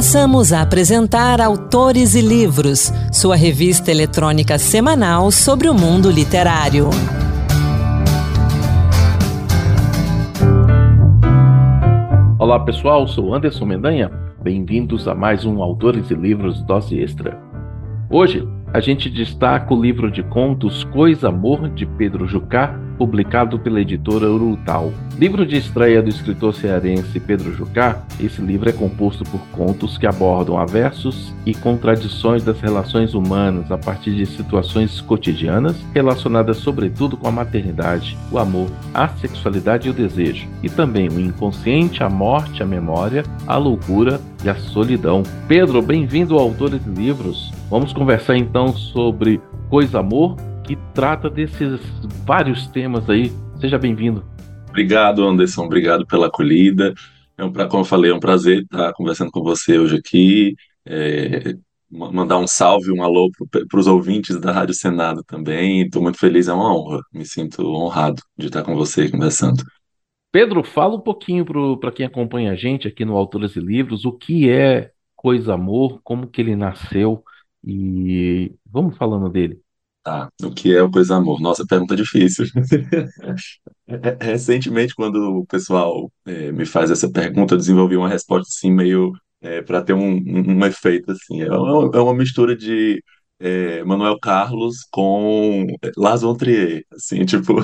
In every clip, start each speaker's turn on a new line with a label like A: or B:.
A: Passamos a apresentar Autores e Livros, sua revista eletrônica semanal sobre o mundo literário.
B: Olá pessoal, sou Anderson Mendanha. Bem-vindos a mais um Autores e Livros Dose Extra. Hoje a gente destaca o livro de contos Coisa Amor de Pedro Jucá, publicado pela editora Urutau. Livro de estreia do escritor cearense Pedro Jucá, esse livro é composto por contos que abordam aversos e contradições das relações humanas a partir de situações cotidianas relacionadas sobretudo com a maternidade, o amor, a sexualidade e o desejo, e também o inconsciente, a morte, a memória, a loucura e a solidão. Pedro, bem-vindo ao Autores de Livros. Vamos conversar então sobre Coisa Amor, que trata desses vários temas aí. Seja bem-vindo.
C: Obrigado, Anderson. Obrigado pela acolhida. É um, como eu falei, é um prazer estar conversando com você hoje aqui. É, mandar um salve, um alô para os ouvintes da Rádio Senado também. Estou muito feliz, é uma honra. Me sinto honrado de estar com você conversando.
B: Pedro, fala um pouquinho para quem acompanha a gente aqui no Autores e Livros, o que é Coisa Amor, como que ele nasceu e vamos falando dele.
C: Tá, o que é o Coisa Amor? Nossa, pergunta difícil. Recentemente, quando o pessoal é, me faz essa pergunta, eu desenvolvi uma resposta assim, meio é, para ter um, um, um, efeito assim. É uma, é uma mistura de é, Manuel Carlos com Lars von Trier, assim, tipo,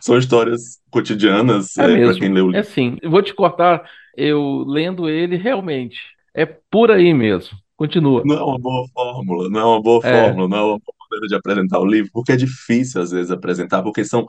C: são histórias cotidianas
B: é, é para quem leu. É assim, eu vou te cortar, eu lendo ele realmente é por aí mesmo. Continua.
C: Não é uma boa fórmula, não é uma boa é. fórmula, não é uma boa maneira de apresentar o livro, porque é difícil às vezes apresentar, porque são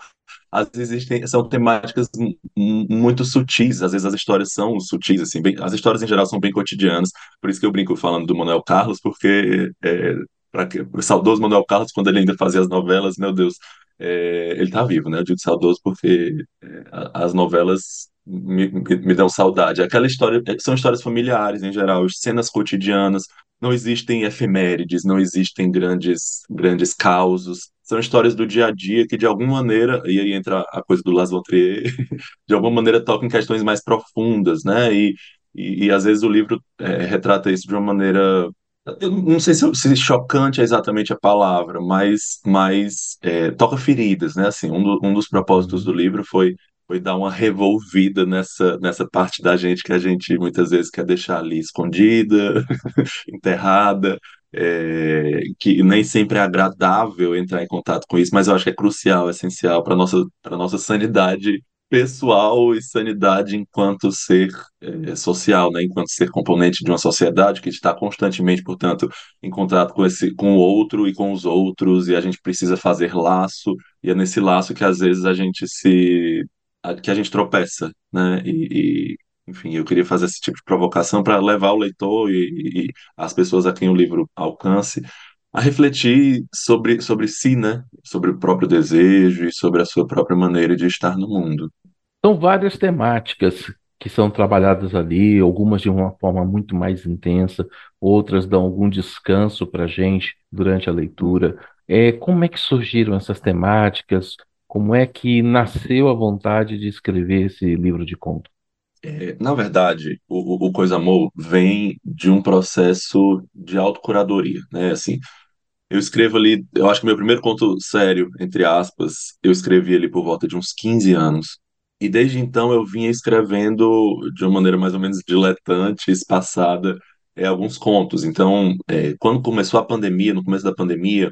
C: às vezes existem, são temáticas muito sutis, às vezes as histórias são sutis, assim, bem, as histórias em geral são bem cotidianas, por isso que eu brinco falando do Manuel Carlos, porque é, para o saudoso Manuel Carlos, quando ele ainda fazia as novelas, meu Deus, é, ele está vivo, né? Eu digo saudoso porque é, as novelas me, me, me dão saudade. Aquela história, é, são histórias familiares em geral, cenas cotidianas, não existem efemérides, não existem grandes, grandes causos, são histórias do dia a dia que de alguma maneira, e aí entra a coisa do Las von Trier, de alguma maneira tocam em questões mais profundas, né? E, e, e às vezes o livro é, retrata isso de uma maneira eu não sei se, se, chocante é exatamente a palavra, mas, mas é, toca feridas, né? Assim, um, do, um dos propósitos do livro foi foi dar uma revolvida nessa, nessa parte da gente que a gente muitas vezes quer deixar ali escondida, enterrada, é, que nem sempre é agradável entrar em contato com isso, mas eu acho que é crucial, é essencial para nossa para nossa sanidade pessoal e sanidade enquanto ser é, social, né? enquanto ser componente de uma sociedade que está constantemente, portanto, em contato com esse, com o outro e com os outros, e a gente precisa fazer laço, e é nesse laço que às vezes a gente se que a gente tropeça, né? E, e enfim, eu queria fazer esse tipo de provocação para levar o leitor e, e, as pessoas a quem o livro alcance a refletir sobre, sobre si, né? Sobre o próprio desejo e sobre a sua própria maneira de estar no mundo.
B: São várias temáticas que são trabalhadas ali, algumas de uma forma muito mais intensa, outras dão algum descanso para a gente durante a leitura. É, como é que surgiram essas temáticas? Como é que nasceu a vontade de escrever esse livro de conto?
C: É, na verdade, o, o Coisa Amor vem de um processo de autocuradoria, né? Assim, eu escrevo ali, eu acho que meu primeiro conto sério, entre aspas, eu escrevi ali por volta de uns 15 anos. E desde então eu vinha escrevendo de uma maneira mais ou menos diletante, espaçada, é, alguns contos. Então, é, quando começou a pandemia, no começo da pandemia,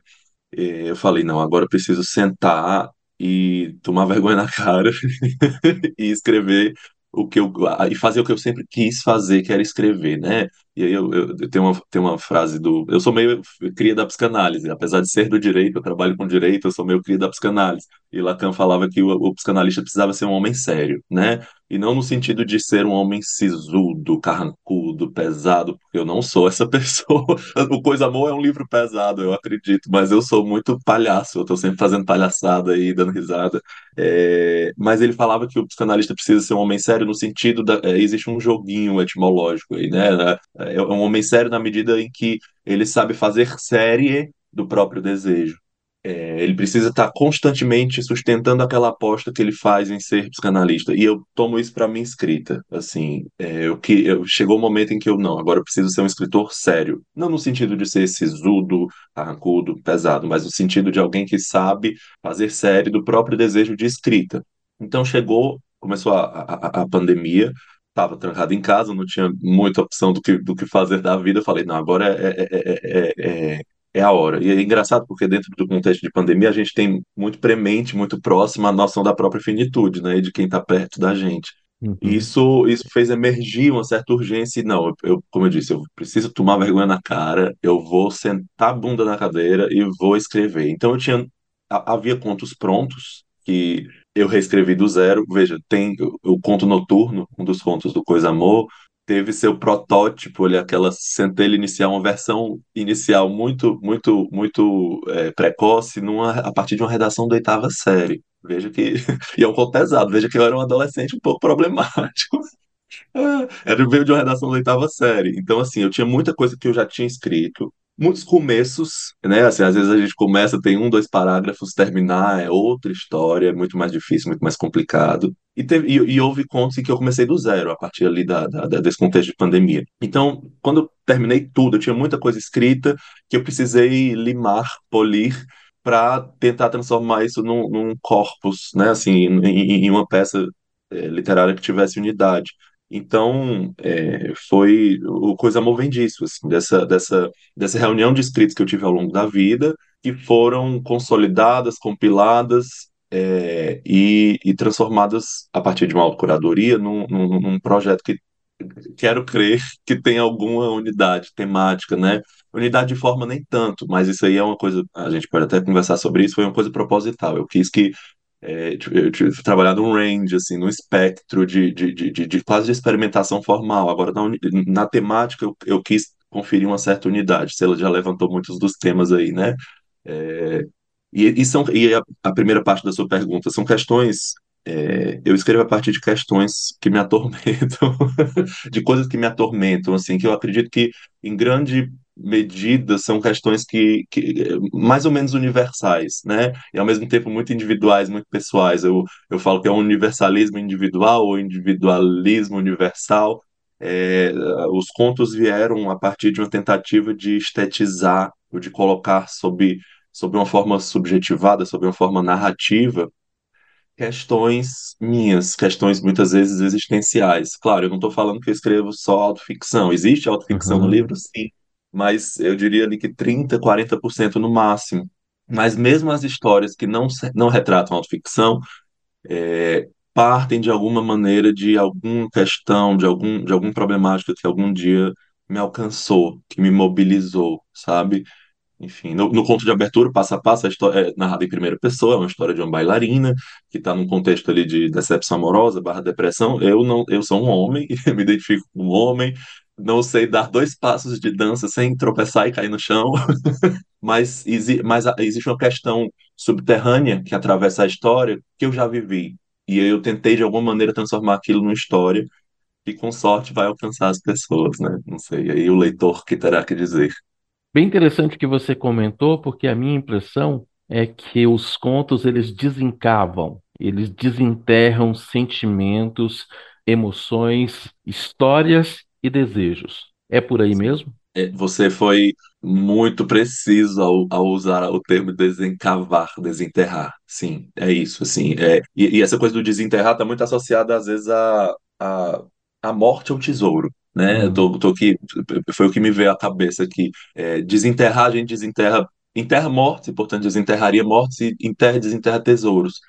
C: é, eu falei, não, agora eu preciso sentar e tomar vergonha na cara e escrever o que eu e fazer o que eu sempre quis fazer, que era escrever, né? E aí eu, eu, eu tenho uma, tenho uma frase do. Eu sou meio cria da psicanálise, apesar de ser do direito, eu trabalho com direito, eu sou meio cria da psicanálise. E Lacan falava que o, o psicanalista precisava ser um homem sério, né? E não no sentido de ser um homem sisudo, carrancudo, pesado, porque eu não sou essa pessoa. O Coisa Amor é um livro pesado, eu acredito, mas eu sou muito palhaço, eu tô sempre fazendo palhaçada e dando risada. É... Mas ele falava que o psicanalista precisa ser um homem sério no sentido da. É, existe um joguinho etimológico aí, né? é um homem sério na medida em que ele sabe fazer série do próprio desejo. é, ele precisa estar constantemente sustentando aquela aposta que ele faz em ser psicanalista. E eu tomo isso para minha escrita. Assim, é, eu, que, eu, chegou o um momento em que eu não, agora eu preciso ser um escritor sério. Não no sentido de ser sisudo, arrancudo, pesado, mas no sentido de alguém que sabe fazer série do próprio desejo de escrita. Então chegou, começou a, a, a pandemia, estava trancado em casa, não tinha muita opção do que, do que fazer da vida. Eu falei, não, agora é, é, é, é, a hora. E é engraçado porque dentro do contexto de pandemia a gente tem muito premente, muito próximo a noção da própria finitude, né, de quem está perto da gente. Uhum. Isso, isso fez emergir uma certa urgência. E não, eu, como eu disse, eu preciso tomar vergonha na cara, eu vou sentar a bunda na cadeira e vou escrever. Então eu tinha, havia contos prontos que eu reescrevi do zero. Veja, tem o, conto noturno, um dos contos do Coisa Amor, teve seu protótipo, ali, aquela centelha inicial, uma versão inicial muito, muito, muito é, precoce, numa, a partir de uma redação da oitava série. Veja que. E é um conto pesado, veja que eu era um adolescente um pouco problemático. Era veio de uma redação da oitava série. Então, assim, eu tinha muita coisa que eu já tinha escrito, muitos começos, né? Assim, às vezes a gente começa, tem um, dois parágrafos, terminar é outra história, é muito mais difícil, muito mais complicado. E, teve, e, e houve contos em que eu comecei do zero, a partir ali da, da, desse contexto de pandemia. Então, quando eu terminei tudo, eu tinha muita coisa escrita que eu precisei limar, polir, para tentar transformar isso num, num corpus, né? Assim, em, em uma peça é, literária que tivesse unidade. Então, é, foi o coisa movendiço, assim, dessa, dessa, dessa reunião de escritos que eu tive ao longo da vida, que foram consolidadas, compiladas é, e, e, transformadas a partir de uma autocuradoria num, num, num projeto que quero crer que tem alguma unidade temática, né? Unidade de forma nem tanto, mas isso aí é uma coisa, a gente pode até conversar sobre isso, foi uma coisa proposital. Eu quis que é, eu tive trabalhar num range, assim, num espectro de, de, de, de, de quase de experimentação formal. Agora, na, na temática, eu, eu, quis conferir uma certa unidade. Ela já levantou muitos dos temas aí, né? É, e, e, são, e a, a, primeira parte da sua pergunta são questões. É, eu escrevo a partir de questões que me atormentam, de coisas que me atormentam, assim, que eu acredito que, em grande medidas são questões que, que mais ou menos universais, né? E ao mesmo tempo muito individuais, muito pessoais. Eu, eu falo que é um universalismo individual ou individualismo universal. É, os contos vieram a partir de uma tentativa de estetizar, ou de colocar sob, sob uma forma subjetivada, sob uma forma narrativa, questões minhas, questões muitas vezes existenciais. Claro, eu não estou falando que eu escrevo só autoficção. Existe autoficção uhum. no livro? Sim mas eu diria ali que 30%, 40% no máximo. Mas mesmo as histórias que não, não retratam autoficção, é, partem de alguma maneira de alguma questão, de algum, de algum problemática que algum dia me alcançou, que me mobilizou, sabe? Enfim, no, no, conto de abertura, passo a passo, a história é narrada em primeira pessoa, é uma história de uma bailarina que está num contexto ali de decepção amorosa, barra depressão. Eu não, eu sou um homem, me identifico como um homem, não sei dar dois passos de dança sem tropeçar e cair no chão, mas, exi mas existe uma questão subterrânea que atravessa a história que eu já vivi. E eu tentei, de alguma maneira, transformar aquilo numa história que, com sorte, vai alcançar as pessoas, né? Não sei, aí o leitor que terá que dizer.
B: Bem interessante que você comentou, porque a minha impressão é que os contos, eles desencavam, eles desenterram sentimentos, emoções, histórias e desejos. É por aí mesmo?
C: É, você foi muito preciso ao, ao, usar o termo desencavar, desenterrar. Sim, é isso. Assim, é, e, e essa coisa do desenterrar está muito associada, às vezes, à a, a, a, morte ao tesouro. Né? Uhum. Tô, tô aqui, foi o que me veio à cabeça aqui. É, desenterrar, a gente desenterra, enterra mortes, portanto, desenterraria mortes e enterra, desenterra tesouros.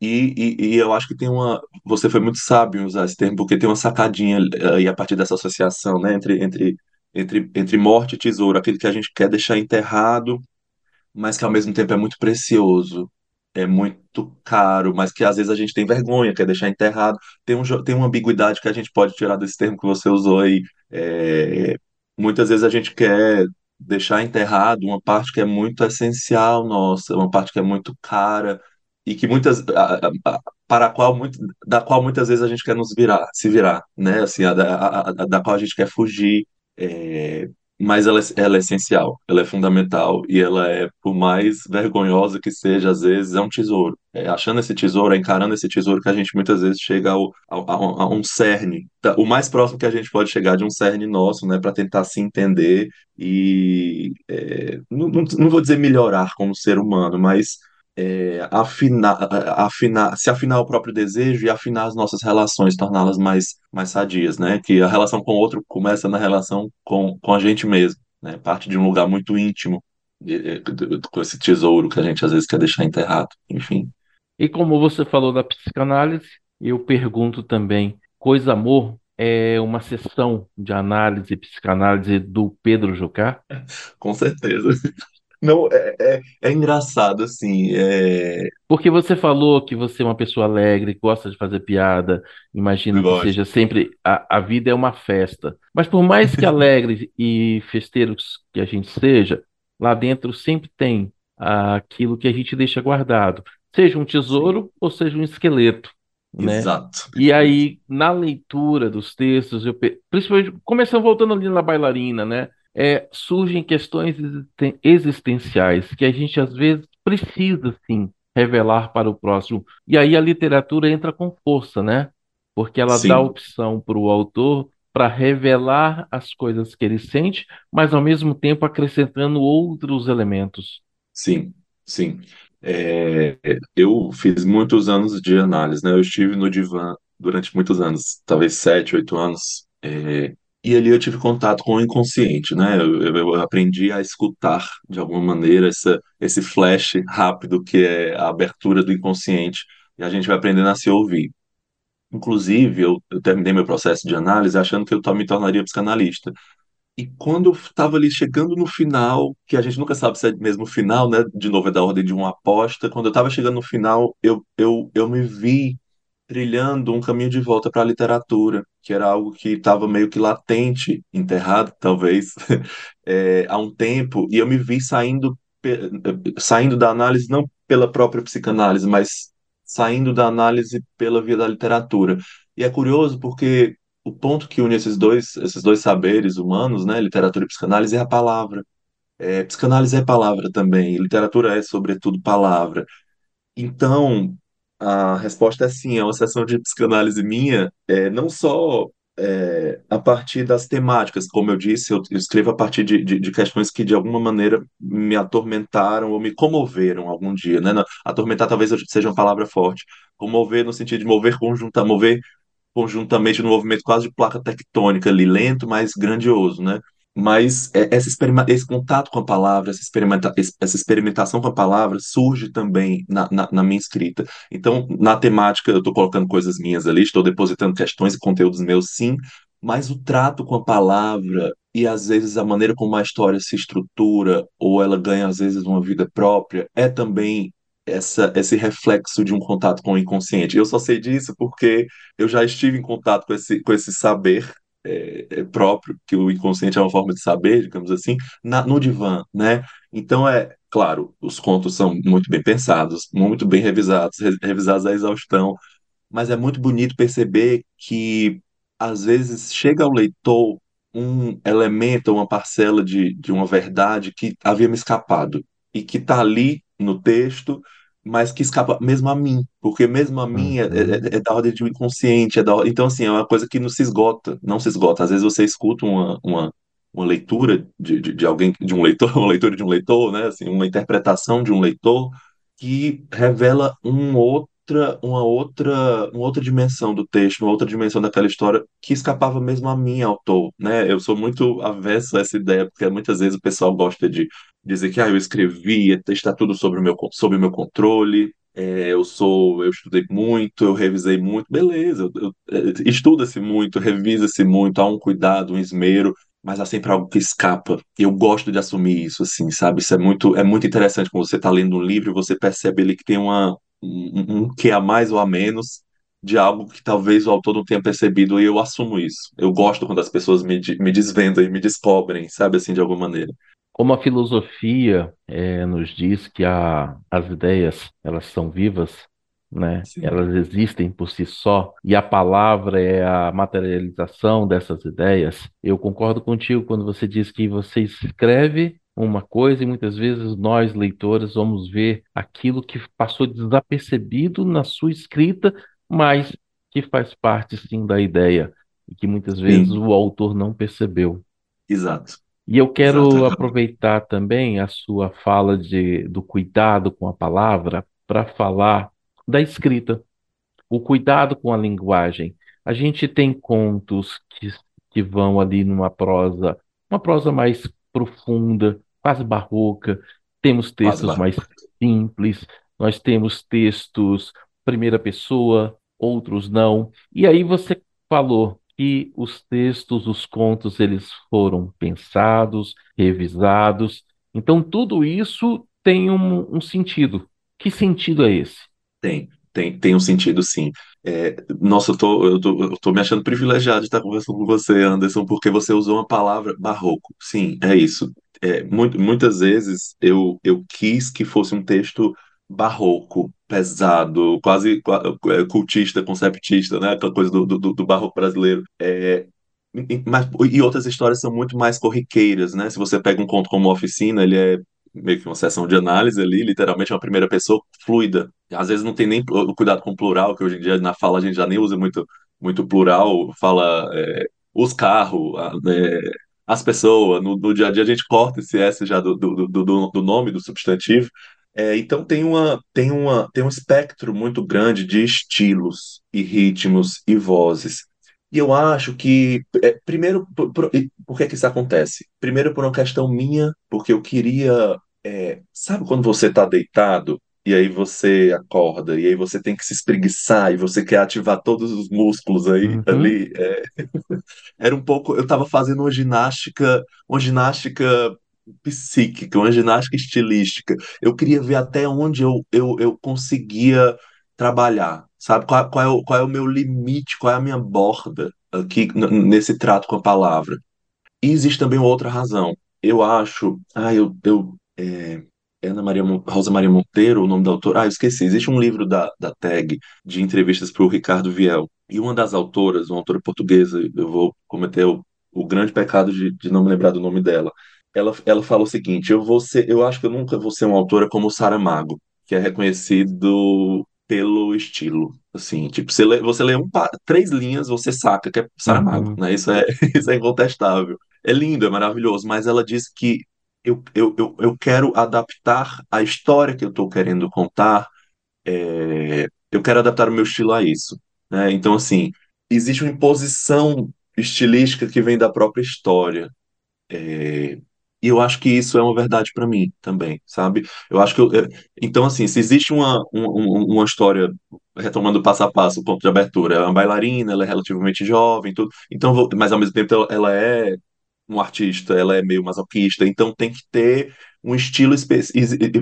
C: E, e, e, eu acho que tem uma. Você foi muito sábio em usar esse termo, porque tem uma sacadinha aí a partir dessa associação, né? Entre, entre, entre, entre morte e tesouro, aquele que a gente quer deixar enterrado, mas que ao mesmo tempo é muito precioso, é muito caro, mas que às vezes a gente tem vergonha, quer deixar enterrado. Tem, um, tem uma ambiguidade que a gente pode tirar desse termo que você usou aí. É, muitas vezes a gente quer deixar enterrado uma parte que é muito essencial nossa, uma parte que é muito cara e que muitas para a qual muito, da qual muitas vezes a gente quer nos virar, se virar, né? Assim, a da qual a gente quer fugir. É, mas ela, é, ela é essencial, ela é fundamental e ela é, por mais vergonhosa que seja, às vezes é um tesouro. É achando esse tesouro, é encarando esse tesouro que a gente muitas vezes chega ao, ao, a, um cerne, tá, o mais próximo que a gente pode chegar de um cerne nosso, né, para tentar se entender e é, não, não, não vou dizer melhorar como ser humano, mas é, afinar, afinar, se afinar o próprio desejo e afinar as nossas relações, torná-las mais, mais sadias, né? Que a relação com o outro começa na relação com, com a gente mesmo, né? Parte de um lugar muito íntimo, de, de, de, com esse tesouro que a gente às vezes quer deixar enterrado, enfim.
B: E como você falou da psicanálise, eu pergunto também, Coisa Amor é uma sessão de análise, psicanálise do Pedro Jucá?
C: Com certeza. Não, é, é, é engraçado, assim. É...
B: Porque você falou que você é uma pessoa alegre, gosta de fazer piada, imagina que seja sempre. A, a vida é uma festa. Mas por mais que alegre e festeiros que a gente seja, lá dentro sempre tem aquilo que a gente deixa guardado. Seja um tesouro ou seja um esqueleto. Né?
C: Exato.
B: E aí, na leitura dos textos, eu, principalmente começando voltando ali na bailarina, né? É, surgem questões existenciais que a gente às vezes precisa sim revelar para o próximo. E aí a literatura entra com força, né? Porque ela sim. dá opção para o autor para revelar as coisas que ele sente, mas ao mesmo tempo acrescentando outros elementos.
C: Sim, sim. É, eu fiz muitos anos de análise, né? Eu estive no divã durante muitos anos, talvez sete, oito anos. É, e ali eu tive contato com o inconsciente, né? Eu, eu aprendi a escutar de alguma maneira essa, esse flash rápido que é a abertura do inconsciente e a gente vai aprendendo a se ouvir. Inclusive, eu, eu terminei meu processo de análise achando que eu me tornaria psicanalista. E quando eu estava ali chegando no final, que a gente nunca sabe se é mesmo o final, né? De novo, é da ordem de uma aposta. Quando eu estava chegando no final, eu, eu, eu me vi trilhando um caminho de volta para a literatura, que era algo que estava meio que latente, enterrado, talvez, é, há um tempo, e eu me vi saindo, saindo da análise não pela própria psicanálise, mas saindo da análise pela via da literatura. E é curioso porque o ponto que une esses dois, esses dois saberes humanos, né, literatura e psicanálise, é a palavra. É, psicanálise é palavra também, literatura é, sobretudo, palavra. Então, a resposta é sim, é uma sessão de psicanálise minha, é, não só é, a partir das temáticas, como eu disse, eu, eu escrevo a partir de, de, de, questões que de alguma maneira me atormentaram ou me comoveram algum dia, né? Atormentar talvez seja uma palavra forte. Comover no sentido de mover conjunta, mover conjuntamente no movimento quase de placa tectônica ali, lento, mas grandioso, né? Mas é, essa esse contato com a palavra, essa, experimenta essa experimentação com a palavra surge também na, na, na minha escrita. Então, na temática, eu estou colocando coisas minhas ali, estou depositando questões e conteúdos meus, sim, mas o trato com a palavra e às vezes a maneira como a história se estrutura ou ela ganha às vezes uma vida própria é também essa, esse reflexo de um contato com o inconsciente. Eu só sei disso porque eu já estive em contato com esse, com esse saber é, é, próprio, que o inconsciente é uma forma de saber, digamos assim, na, no divã, né? Então, é claro, os contos são muito bem pensados, muito bem revisados, re, revisados à exaustão, mas é muito bonito perceber que, às vezes, chega ao leitor um elemento, uma parcela de, de uma verdade que havia me escapado e que está ali no texto mas que escapa mesmo a mim, porque mesmo a mim é, é,
B: Uhum.
C: é da ordem de um inconsciente, é da, então assim, é uma coisa que não se esgota, não se esgota. Às vezes você escuta uma, uma, uma leitura de, de, de alguém, de um leitor, uma leitura de um leitor, né, assim, uma interpretação de um leitor que revela um outra, uma outra, uma outra dimensão do texto, uma outra dimensão daquela história que escapava mesmo a mim, autor, né? Eu sou muito avesso a essa ideia, porque muitas vezes o pessoal gosta de dizer que ah, eu escrevi, está tudo sob o meu, sob o meu controle, é, eu sou, eu estudei muito, eu revisei muito, beleza, estuda-se muito, revisa-se muito, há um cuidado, um esmero, mas há sempre algo que escapa. Eu gosto de assumir isso, assim, sabe? Isso é muito, é muito interessante quando você está lendo um livro e você percebe ali que tem uma, um, um que a mais ou a menos de algo que talvez o autor não tenha percebido e eu assumo isso. Eu gosto quando as pessoas me, me desvendam e me descobrem, sabe, assim, de alguma maneira.
B: Como a filosofia é, nos diz que a, as ideias elas são vivas, né? Sim. Elas existem por si só e a palavra é a materialização dessas ideias. Eu concordo contigo quando você diz que você escreve uma coisa e muitas vezes nós, leitores, vamos ver aquilo que passou desapercebido na sua escrita, mas que faz parte sim da ideia e que muitas vezes sim. o autor não percebeu.
C: Exato.
B: E eu quero Exato. aproveitar também a sua fala de, do cuidado com a palavra para falar da escrita, o cuidado com a linguagem. A gente tem contos que, que vão ali numa prosa, uma prosa mais profunda, quase barroca. Temos textos mais simples, nós temos textos primeira pessoa, outros não. E aí você falou que os textos, os contos, eles foram pensados, revisados. Então tudo isso tem um, um sentido. Que sentido é esse?
C: Tem, tem, tem um sentido, sim. É, nossa, eu tô, eu, tô, eu tô me achando privilegiado de estar conversando com você, Anderson, porque você usou uma palavra barroco. Sim, é isso. É, muito, muitas vezes eu, eu quis que fosse um texto barroco, pesado, quase é, cultista, conceptista, né? Aquela coisa do, do, do barroco brasileiro. É, mas, e outras histórias são muito mais corriqueiras, né? Se você pega um conto como Oficina, ele é meio que uma sessão de análise ali, literalmente uma primeira pessoa fluida. Às vezes não tem nem o cuidado com o plural, que hoje em dia na fala a gente já nem usa muito, muito plural, fala é, os carros, é, as pessoas, no, no, dia a dia a gente corta esse S já do, do, do, do nome, do substantivo. É, então tem, uma, tem, uma, tem um espectro muito grande de estilos e ritmos e vozes. E eu acho que, é, primeiro, por, por, por, que que isso acontece? Primeiro, por uma questão minha, porque eu queria. É, sabe quando você está deitado e aí você acorda e aí você tem que se espreguiçar e você quer ativar todos os músculos aí uhum. ali? É, era um pouco. Eu estava fazendo uma ginástica, uma ginástica psíquica, uma ginástica estilística. Eu queria ver até onde eu, eu, eu conseguia trabalhar, sabe? Qual, qual, é o, qual é o meu limite, qual é a minha borda aqui nesse trato com a palavra. E existe também outra razão. Eu acho. Ah, eu. eu é, é Ana Maria, Rosa Maria Monteiro, o nome da autora. Ah, eu esqueci. Existe um livro da, da TAG de entrevistas para o Ricardo Viel. E uma das autoras, uma autora portuguesa, eu vou cometer o, o grande pecado de, de não me lembrar do nome dela. Ela, ela fala o seguinte: eu vou ser, eu acho que eu nunca vou ser uma autora como Saramago, que é reconhecido pelo estilo. Assim, tipo, você lê, você lê um, três linhas, você saca que é Saramago, uhum. né? Isso é, isso é incontestável. É lindo, é maravilhoso, mas ela diz que eu, eu, eu, eu quero adaptar a história que eu estou querendo contar, é, eu quero adaptar o meu estilo a isso. Né? Então, assim, existe uma imposição estilística que vem da própria história. É, e eu acho que isso é uma verdade para mim também, sabe? Eu acho que. Eu, então, assim, se existe uma, uma, uma história, retomando passo a passo, o ponto de abertura, é uma bailarina, ela é relativamente jovem, tudo. Então, mas ao mesmo tempo ela, ela é um artista, ela é meio masoquista, então tem que ter um estilo.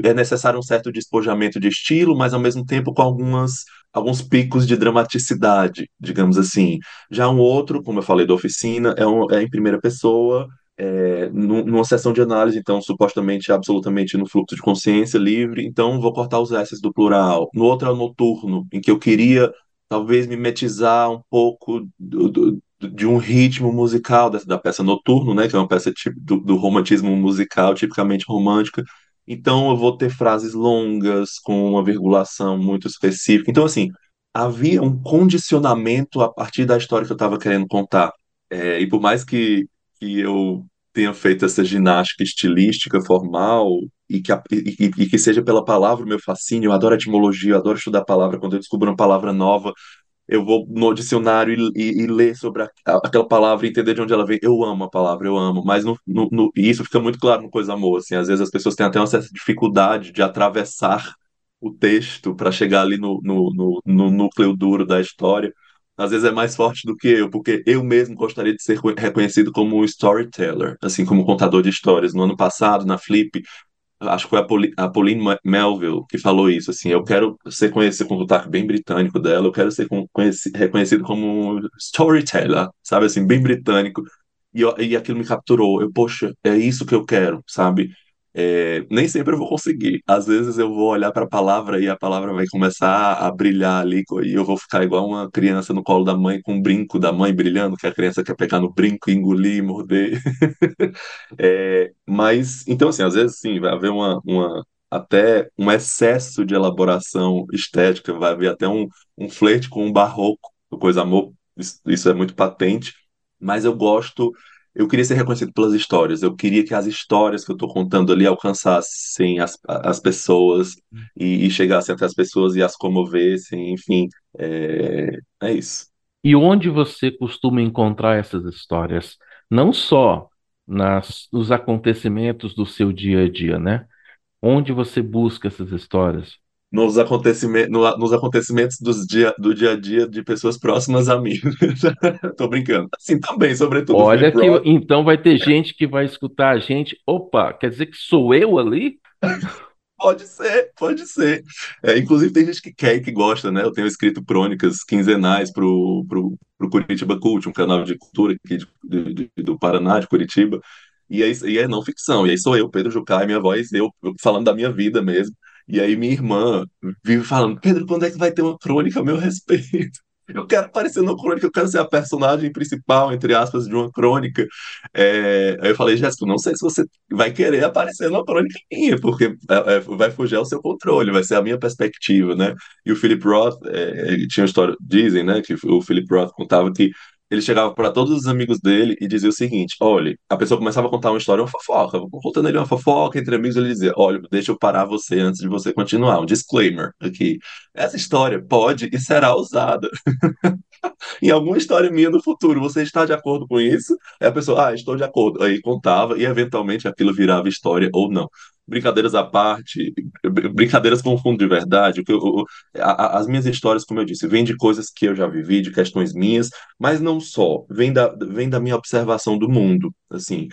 C: É necessário um certo despojamento de estilo, mas ao mesmo tempo com algumas alguns picos de dramaticidade, digamos assim. Já um outro, como eu falei da oficina, é, um, é em primeira pessoa é, numa sessão de análise, então, supostamente, absolutamente no fluxo de consciência livre, então vou cortar os S do plural. No outro é o noturno, em que eu queria, talvez, mimetizar um pouco do, do, de um ritmo musical da, da, peça Noturno, né, que é uma peça tipo, do, do romantismo musical, tipicamente romântica. Então, eu vou ter frases longas, com uma virgulação muito específica. Então, assim, havia um condicionamento a partir da história que eu estava querendo contar. É, e por mais que que eu tenha feito essa ginástica estilística formal e que, e, e, que seja pela palavra o meu fascínio. Eu adoro etimologia, eu adoro estudar a palavra. Quando eu descubro uma palavra nova, eu vou no dicionário e, e, e ler sobre a, aquela palavra e entender de onde ela vem. Eu amo a palavra, eu amo. Mas no, no, no, isso fica muito claro no Coisa Amor. Assim, às vezes as pessoas têm até uma certa dificuldade de atravessar o texto para chegar ali no, no, no, no núcleo duro da história às vezes é mais forte do que eu, porque eu mesmo gostaria de ser reconhecido como um storyteller, assim como contador de histórias. No ano passado, na Flip, acho que foi a, Pauline, a Pauline Melville que falou isso, assim, eu quero ser conhecido com o sotaque bem britânico dela, eu quero ser reconhecido como storyteller, sabe, assim, bem britânico, e, e aquilo me capturou, eu, poxa, é isso que eu quero, sabe, é, nem sempre eu vou conseguir. Às vezes eu vou olhar para a palavra e a palavra vai começar a brilhar ali e eu vou ficar igual uma criança no colo da mãe com um brinco da mãe brilhando, que a criança quer pegar no brinco, engolir, morder. é, mas, então assim, às vezes sim, vai haver uma, uma até um excesso de elaboração estética, vai haver até um, um flerte com um barroco, coisa amor, isso, isso é muito patente, mas eu gosto eu queria ser reconhecido pelas histórias. Eu queria que as histórias que eu estou contando ali alcançassem as, as pessoas e, e, chegassem até as pessoas e as comovessem. Enfim, é, é isso.
B: E onde você costuma encontrar essas histórias? Não só nas, nos acontecimentos do seu dia a dia, né? Onde você busca essas histórias?
C: Nos acontecimentos, no, nos acontecimentos dos dia, do dia a dia de pessoas próximas a mim. Tô brincando. Assim também, sobretudo.
B: Olha que então vai ter gente que vai escutar a gente. Opa, quer dizer que sou eu ali?
C: Pode ser, pode ser. É, inclusive tem gente que quer e que gosta, né? Eu tenho escrito crônicas quinzenais pro, pro, pro Curitiba Cult, um canal de cultura aqui de, de, do Paraná, de Curitiba. E, aí, e é não ficção. E aí sou eu, Pedro Jucá, e minha voz, eu falando da minha vida mesmo. E aí minha irmã vive falando, Pedro, quando é que vai ter uma crônica a meu respeito? Eu quero aparecer numa crônica, eu quero ser a personagem principal, entre aspas, de uma crônica. É... Aí eu falei, Jéssica, não sei se você vai querer aparecer numa crônica minha, porque é, é, vai fugir ao seu controle, vai ser a minha perspectiva, né? E o Philip Roth, é, tinha uma história, dizem, né, que o Philip Roth contava que ele chegava para todos os amigos dele e dizia o seguinte: olha, a pessoa começava a contar uma história, uma fofoca, contando ele uma fofoca entre amigos, ele dizia: olha, deixa eu parar você antes de você continuar. Um disclaimer aqui. Essa história pode e será usada em alguma história minha no futuro. Você está de acordo com isso? Aí a pessoa, ah, estou de acordo. Aí contava e eventualmente aquilo virava história ou não brincadeiras à parte, brincadeiras com fundo de verdade, que eu, as minhas histórias, como eu disse, vêm de coisas que eu já vivi, de questões minhas, mas não só, vem da, vem da minha observação do mundo, assim,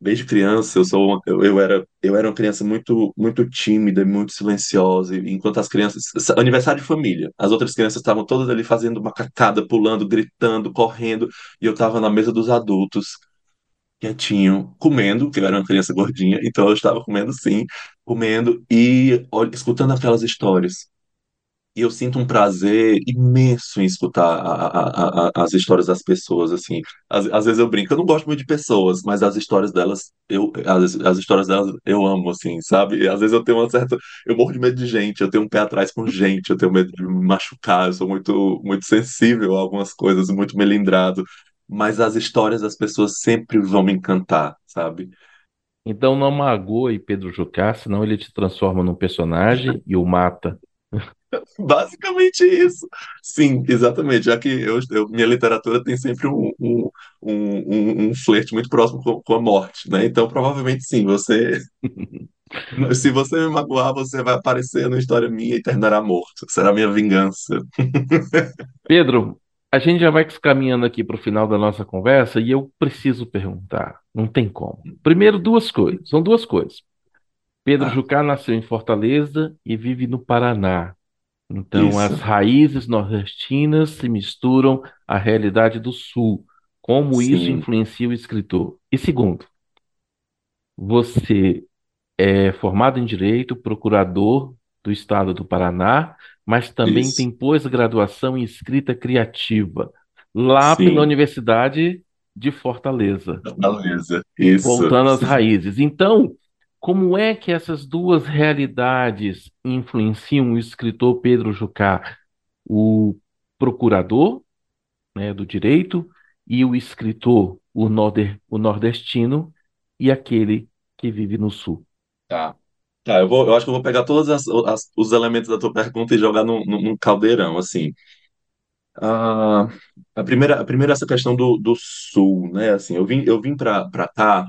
C: desde criança eu sou eu, eu, era eu era uma criança muito muito tímida muito silenciosa enquanto as crianças aniversário de família as outras crianças estavam todas ali fazendo uma cacada pulando gritando correndo e eu estava na mesa dos adultos quietinho, comendo, que eu era uma criança gordinha, então eu estava comendo sim, comendo e escutando aquelas histórias. E eu sinto um prazer imenso em escutar a, a, a, as histórias das pessoas, assim. Às, às, vezes eu brinco, eu não gosto muito de pessoas, mas as histórias delas, eu, as, as histórias delas eu amo, assim, sabe? E às vezes eu tenho uma certa... Eu morro de medo de gente, eu tenho um pé atrás com gente, eu tenho medo de me machucar, eu sou muito, muito sensível a algumas coisas, muito melindrado mas as histórias das pessoas sempre vão me encantar, sabe?
B: Então não magoe Pedro Jucá, senão ele te transforma num personagem e o mata.
C: Basicamente isso. Sim, exatamente. Já que eu, eu, minha literatura tem sempre um, um, um, um flerte muito próximo com, com, a morte, né? Então, provavelmente sim, você. Se você me magoar, você vai aparecer numa história minha e terminará morto. Será minha vingança.
B: Pedro, a gente já vai caminhando aqui para o final da nossa conversa e eu preciso perguntar. Não tem como. Primeiro, duas coisas. São duas coisas. Pedro ah. Jucá nasceu em Fortaleza e vive no Paraná. Então, Isso. as raízes nordestinas se misturam à realidade do Sul. Como Sim. isso influencia o escritor? E segundo, você é formado em Direito, procurador do Estado do Paraná, mas também Isso. tem pós-graduação em escrita criativa, lá Sim. pela Universidade de Fortaleza.
C: Fortaleza, isso.
B: Voltando às raízes. Então, como é que essas duas realidades influenciam o escritor Pedro Jucá? O procurador né, do direito e o escritor, o, nord o nordestino, e aquele que vive no sul.
C: Tá. Tá, eu vou, eu acho que eu vou pegar todos as, as- os elementos da tua pergunta e jogar num, num- caldeirão, assim. Ah, a primeira, a primeira é essa questão do, do sul, né? Assim, eu vim, eu vim para cá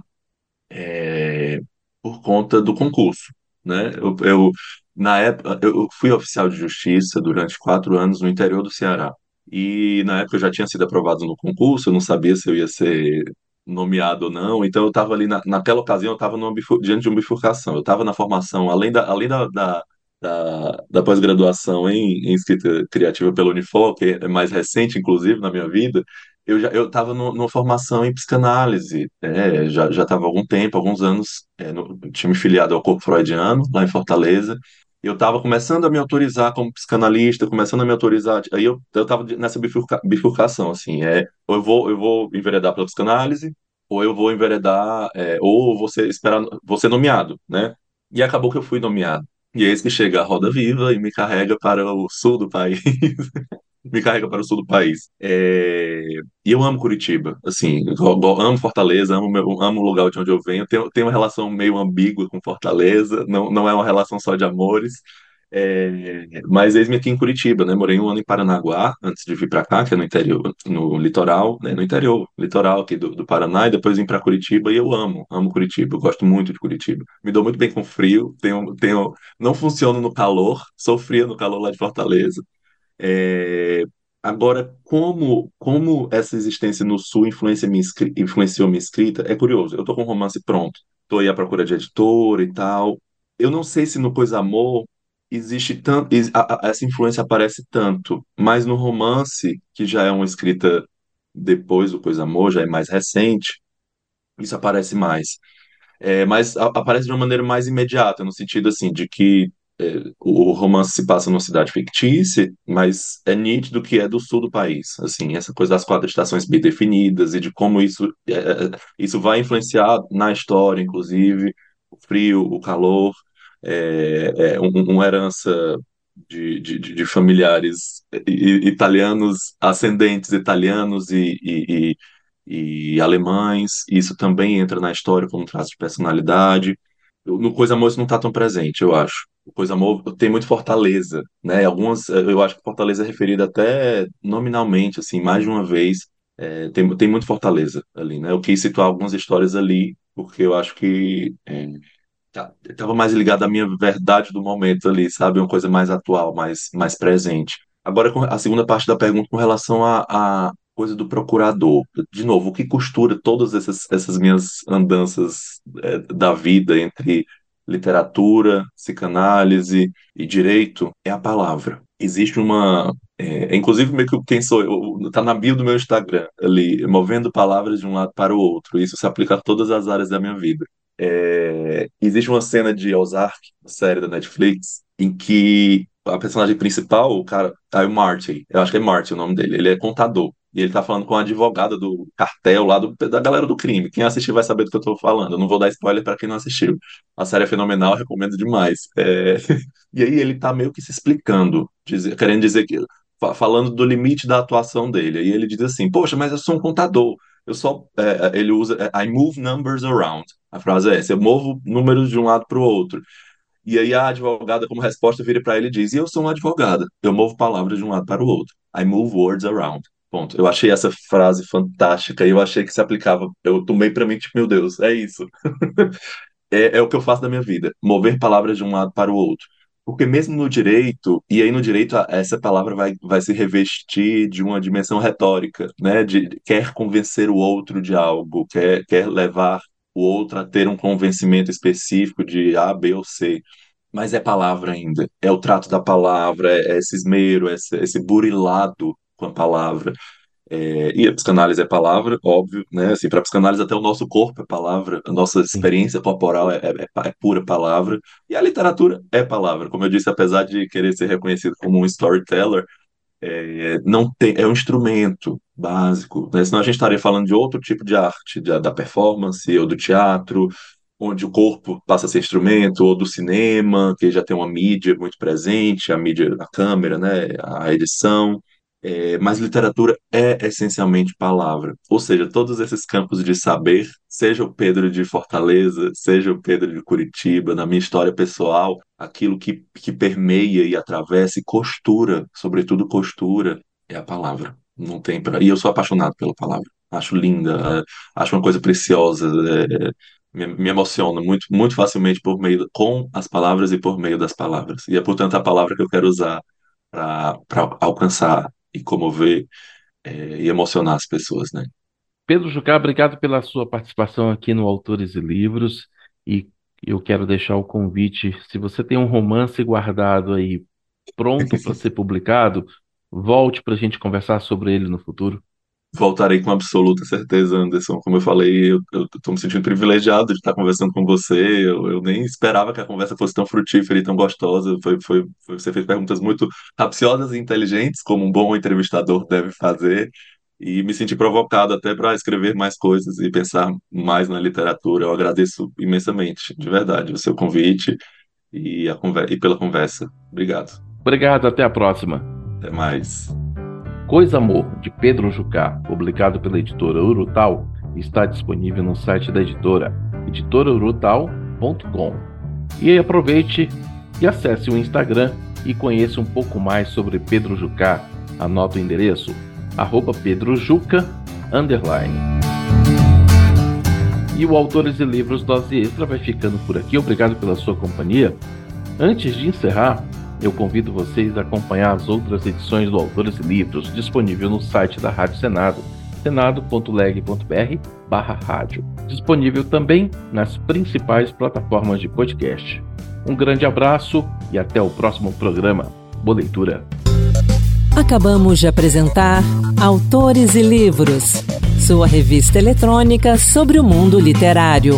C: é, por conta do concurso, né? Eu, eu na época eu fui oficial de justiça durante quatro anos no interior do Ceará e na época eu já tinha sido aprovado no concurso, eu não sabia se eu ia ser nomeado ou não. Então eu estava ali na, naquela ocasião eu estava diante de uma bifurcação. Eu estava na formação, além da além da, da, da, da pós-graduação em, em escrita criativa pela Unifor, que é mais recente inclusive na minha vida, eu já eu estava numa formação em psicanálise, é, já já estava algum tempo, alguns anos, é, no, tinha me filiado ao Corpo Freudiano lá em Fortaleza. Eu estava começando a me autorizar como psicanalista, começando a me autorizar. Aí eu eu nessa bifurca, bifurcação, assim, é, ou eu vou eu vou enveredar pela psicanálise, ou eu vou enveredar, é, ou você esperar, ser nomeado, né? E acabou que eu fui nomeado. E eis que chega a Roda Viva e me carrega para o sul do país. me carrega para o sul do país. É, E eu amo Curitiba, assim, amo Fortaleza, amo, meu, amo o lugar de onde eu venho. Tenho, tenho uma relação meio ambígua com Fortaleza, não, não é uma relação só de amores. É, mas eis-me aqui em Curitiba, né? Morei um ano em Paranaguá antes de vir para cá, que é no interior, no litoral, né? No interior, litoral aqui do, do Paraná, e depois vim para Curitiba e eu amo, amo Curitiba, eu gosto muito de Curitiba. Me dou muito bem com frio, tenho, tenho, não funciono no calor, sou fria no calor lá de Fortaleza. É, Agora, como, como essa existência no Sul influencia minha, influenciou minha escrita, é curioso. Eu tô com um romance pronto, tô aí à procura de editor e tal. Eu não sei se no Coisa Amor existe tanto, essa influência aparece tanto, mas no romance, que já é uma escrita depois do Coisa Amor, já é mais recente, isso aparece mais. É, mas aparece de uma maneira mais imediata, no sentido assim, de que o romance se passa numa cidade fictícia, mas é nítido que é do sul do país. Assim, essa coisa das quatro estações bem definidas e de como isso, é, é, isso vai influenciar na história, inclusive, o frio, o calor, é, é um- uma herança de, de, de familiares italianos, ascendentes italianos e, e, e, e alemães. Isso também entra na história como traço de personalidade. No Coisa isso não está tão presente, eu acho. O Coisa Amor tem muito Fortaleza, né? Algumas, eu acho que Fortaleza é referida até nominalmente, assim, mais de uma vez. É, tem, tem muito Fortaleza ali, né? Eu quis situar algumas histórias ali, porque eu acho que é, tá- estava mais ligado à minha verdade do momento ali, sabe? Uma coisa mais atual, mais, mais presente. Agora, a segunda parte da pergunta com relação à coisa do procurador. De novo, o que costura todas essas, essas minhas andanças eh, da vida entre literatura, psicanálise e direito é a palavra. Existe uma. É, inclusive, meio que quem sou eu, tá na bio do meu Instagram, ali, movendo palavras de um lado para o outro. Isso se aplica a todas as áreas da minha vida. É, existe uma cena de Ozark, série da Netflix, em que a personagem principal, o cara, é o Marty, eu acho que é Marty o nome dele, ele é contador. E ele tá falando com a advogada do cartel lá do, da galera do crime. Quem assistir vai saber do que eu tô falando. Eu não vou dar spoiler para quem não assistiu. A série é fenomenal, recomendo demais. É, E aí ele tá meio que se explicando, dizer- querendo dizer que, fa- falando do limite da atuação dele. Aí ele diz assim, poxa, mas eu sou um contador. Eu só, é, ele usa, é, I move numbers around. A frase é essa, eu movo números de um lado para o outro. E aí a advogada, como resposta, vira para ele e diz: E eu sou uma advogada, eu movo palavras de um lado para o outro. I move words around. Ponto. Eu achei essa frase fantástica e eu achei que se aplicava. Eu tomei para mim, tipo, meu Deus, é isso. É, é o que eu faço da minha vida, mover palavras de um lado para o outro. Porque mesmo no direito, e aí no direito essa palavra vai, vai se revestir de uma dimensão retórica, né? De quer convencer o outro de algo, quer, quer levar o outro a ter um convencimento específico de A, B ou C. Mas é palavra ainda. É o trato da palavra, é, é esse esmero, esse, esse burilado com a palavra. É, e a psicanálise é palavra, óbvio, né? Assim, para psicanálise até o nosso corpo é palavra, a nossa experiência corporal é, é, é pura palavra, e a literatura é palavra. Como eu disse, apesar de querer ser reconhecido como um storyteller, é, não tem, é um instrumento básico, né? Senão a gente estaria falando de outro tipo de arte, da, da performance ou do teatro, onde o corpo passa a ser instrumento, ou do cinema, que já tem uma mídia muito presente, a mídia, a câmera, né? A edição. É, mas literatura é essencialmente palavra. Ou seja, todos esses campos de saber, seja o Pedro de Fortaleza, seja o Pedro de Curitiba, na minha história pessoal, aquilo que, que permeia e atravessa e costura, sobretudo costura, é a palavra. Não tem pra... E eu sou apaixonado pela palavra. Acho linda, é, acho uma coisa preciosa, é, me, me emociona muito, muito facilmente por meio com as palavras e por meio das palavras. E é, portanto, a palavra que eu quero usar para alcançar e comover é, e emocionar as pessoas, né?
B: Pedro Jucá, obrigado pela sua participação aqui no Autores e Livros. E eu quero deixar o convite, se você tem um romance guardado aí pronto para ser publicado, volte para a gente conversar sobre ele no futuro.
C: Voltarei com absoluta certeza, Anderson. Como eu falei, eu estou me sentindo privilegiado de estar conversando com você. Eu, eu, nem esperava que a conversa fosse tão frutífera e tão gostosa. Foi, foi, foi, você fez perguntas muito capciosas e inteligentes, como um bom entrevistador deve fazer. E me senti provocado até para escrever mais coisas e pensar mais na literatura. Eu agradeço imensamente, de verdade, o seu convite e, a conver e pela conversa. Obrigado.
B: Obrigado, até a próxima.
C: Até mais.
B: Coisa Amor, de Pedro Jucá, publicado pela editora Urutal, está disponível no site da editora, editoraurutal.com. E aproveite e acesse o Instagram e conheça um pouco mais sobre Pedro Jucá. Anota o endereço arroba pedrojuca, underline. E o Autores e Livros Dose Extra vai ficando por aqui. Obrigado pela sua companhia. Antes de encerrar, eu convido vocês a acompanhar as outras edições do Autores e Livros, disponível no site da Rádio Senado, senado.leg.br barra rádio. Disponível também nas principais plataformas de podcast. Um grande abraço e até o próximo programa. Boa leitura!
A: Acabamos de apresentar Autores e Livros, sua revista eletrônica sobre o mundo literário.